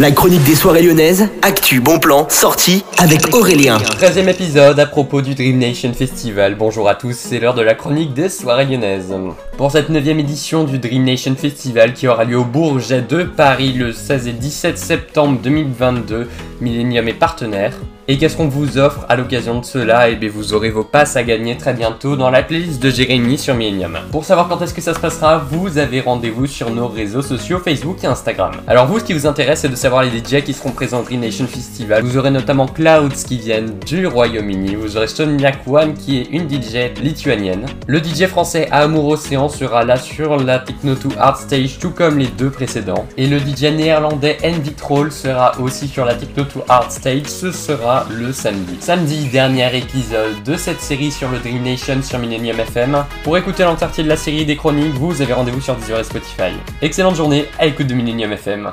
La chronique des soirées lyonnaises, actu, bon plan, sortie avec Aurélien. 13 épisode à propos du Dream Nation Festival. Bonjour à tous, c'est l'heure de la chronique des soirées lyonnaises. Pour cette 9 édition du Dream Nation Festival qui aura lieu au Bourget de Paris le 16 et 17 septembre 2022, Millennium est partenaire. Et qu'est-ce qu'on vous offre à l'occasion de cela? Eh bien vous aurez vos passes à gagner très bientôt dans la playlist de Jérémy sur Millennium. Pour savoir quand est-ce que ça se passera, vous avez rendez-vous sur nos réseaux sociaux Facebook et Instagram. Alors vous, ce qui vous intéresse, c'est de savoir les DJ qui seront présents au Dream Nation Festival. Vous aurez notamment Clouds qui viennent du Royaume-Uni, vous aurez Sonia Kwan qui est une DJ lituanienne. Le DJ français Amour Océan sera là sur la Techno 2 Art Stage, tout comme les deux précédents. Et le DJ néerlandais Envy Troll sera aussi sur la Techno 2 Art Stage, ce sera le samedi. Samedi, dernier épisode de cette série sur le Dream Nation sur Millennium FM. Pour écouter l'entièreté de la série des chroniques, vous avez rendez-vous sur Deezer et Spotify. Excellente journée à écoute de Millennium FM.